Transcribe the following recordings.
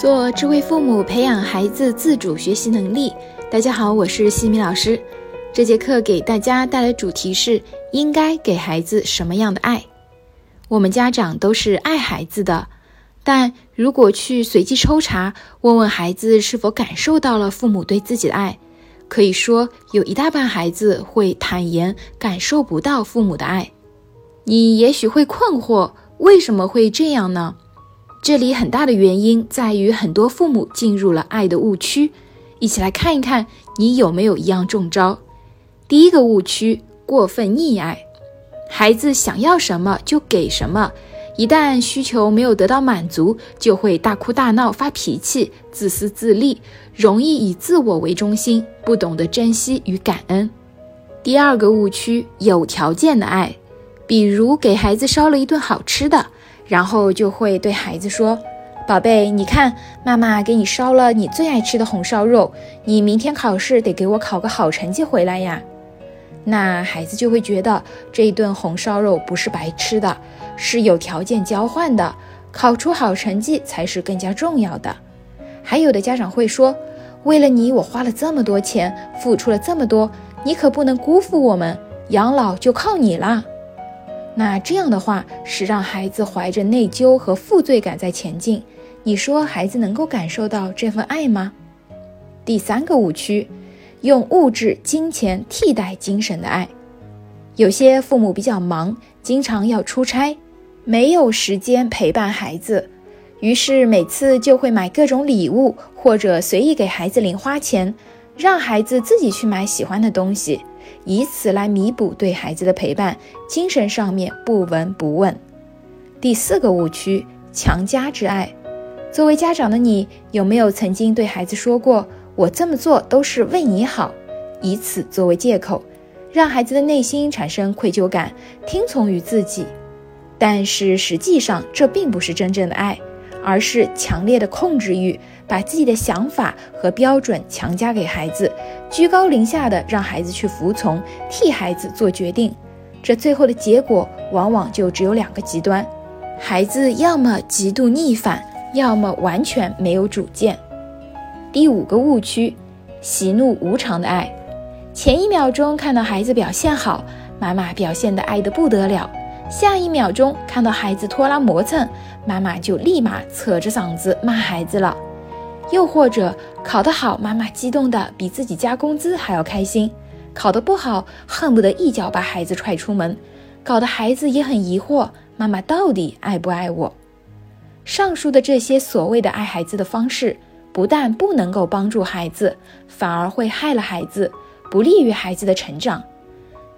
做智慧父母，培养孩子自主学习能力。大家好，我是西米老师。这节课给大家带来主题是：应该给孩子什么样的爱？我们家长都是爱孩子的，但如果去随机抽查，问问孩子是否感受到了父母对自己的爱，可以说有一大半孩子会坦言感受不到父母的爱。你也许会困惑，为什么会这样呢？这里很大的原因在于，很多父母进入了爱的误区。一起来看一看，你有没有一样中招？第一个误区：过分溺爱，孩子想要什么就给什么，一旦需求没有得到满足，就会大哭大闹、发脾气、自私自利，容易以自我为中心，不懂得珍惜与感恩。第二个误区：有条件的爱，比如给孩子烧了一顿好吃的。然后就会对孩子说：“宝贝，你看，妈妈给你烧了你最爱吃的红烧肉，你明天考试得给我考个好成绩回来呀。”那孩子就会觉得这一顿红烧肉不是白吃的，是有条件交换的，考出好成绩才是更加重要的。还有的家长会说：“为了你，我花了这么多钱，付出了这么多，你可不能辜负我们，养老就靠你了。”那这样的话是让孩子怀着内疚和负罪感在前进，你说孩子能够感受到这份爱吗？第三个误区，用物质金钱替代精神的爱。有些父母比较忙，经常要出差，没有时间陪伴孩子，于是每次就会买各种礼物，或者随意给孩子零花钱，让孩子自己去买喜欢的东西。以此来弥补对孩子的陪伴，精神上面不闻不问。第四个误区：强加之爱。作为家长的你，有没有曾经对孩子说过“我这么做都是为你好”，以此作为借口，让孩子的内心产生愧疚感，听从于自己？但是实际上，这并不是真正的爱。而是强烈的控制欲，把自己的想法和标准强加给孩子，居高临下的让孩子去服从，替孩子做决定。这最后的结果往往就只有两个极端：孩子要么极度逆反，要么完全没有主见。第五个误区：喜怒无常的爱。前一秒钟看到孩子表现好，妈妈表现的爱得不得了。下一秒钟看到孩子拖拉磨蹭，妈妈就立马扯着嗓子骂孩子了；又或者考得好，妈妈激动的比自己加工资还要开心；考得不好，恨不得一脚把孩子踹出门，搞得孩子也很疑惑：妈妈到底爱不爱我？上述的这些所谓的爱孩子的方式，不但不能够帮助孩子，反而会害了孩子，不利于孩子的成长。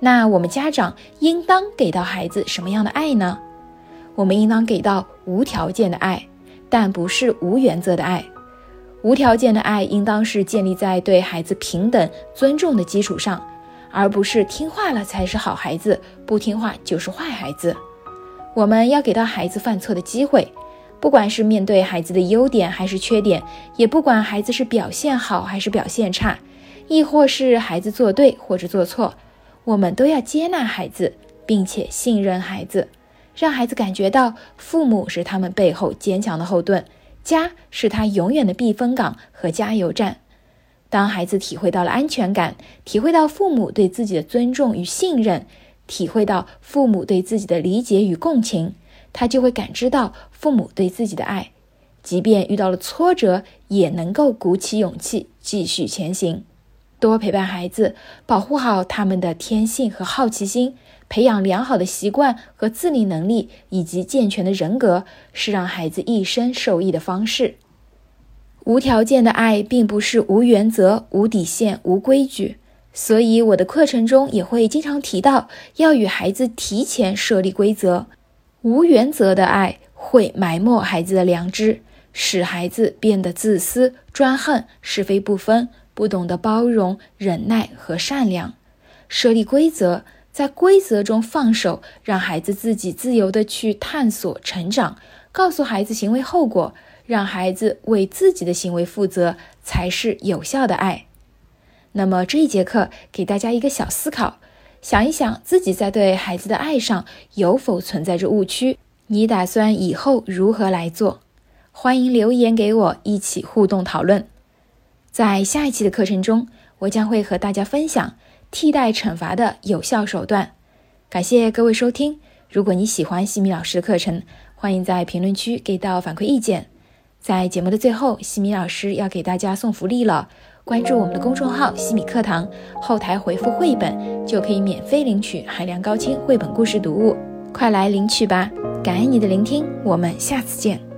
那我们家长应当给到孩子什么样的爱呢？我们应当给到无条件的爱，但不是无原则的爱。无条件的爱应当是建立在对孩子平等尊重的基础上，而不是听话了才是好孩子，不听话就是坏孩子。我们要给到孩子犯错的机会，不管是面对孩子的优点还是缺点，也不管孩子是表现好还是表现差，亦或是孩子做对或者做错。我们都要接纳孩子，并且信任孩子，让孩子感觉到父母是他们背后坚强的后盾，家是他永远的避风港和加油站。当孩子体会到了安全感，体会到父母对自己的尊重与信任，体会到父母对自己的理解与共情，他就会感知到父母对自己的爱，即便遇到了挫折，也能够鼓起勇气继续前行。多陪伴孩子，保护好他们的天性和好奇心，培养良好的习惯和自理能力，以及健全的人格，是让孩子一生受益的方式。无条件的爱并不是无原则、无底线、无规矩，所以我的课程中也会经常提到，要与孩子提前设立规则。无原则的爱会埋没孩子的良知，使孩子变得自私、专横、是非不分。不懂得包容、忍耐和善良，设立规则，在规则中放手，让孩子自己自由的去探索、成长。告诉孩子行为后果，让孩子为自己的行为负责，才是有效的爱。那么这一节课给大家一个小思考：想一想自己在对孩子的爱上有否存在着误区？你打算以后如何来做？欢迎留言给我，一起互动讨论。在下一期的课程中，我将会和大家分享替代惩罚的有效手段。感谢各位收听。如果你喜欢西米老师的课程，欢迎在评论区给到反馈意见。在节目的最后，西米老师要给大家送福利了。关注我们的公众号“西米课堂”，后台回复“绘本”就可以免费领取海量高清绘本故事读物，快来领取吧！感恩你的聆听，我们下次见。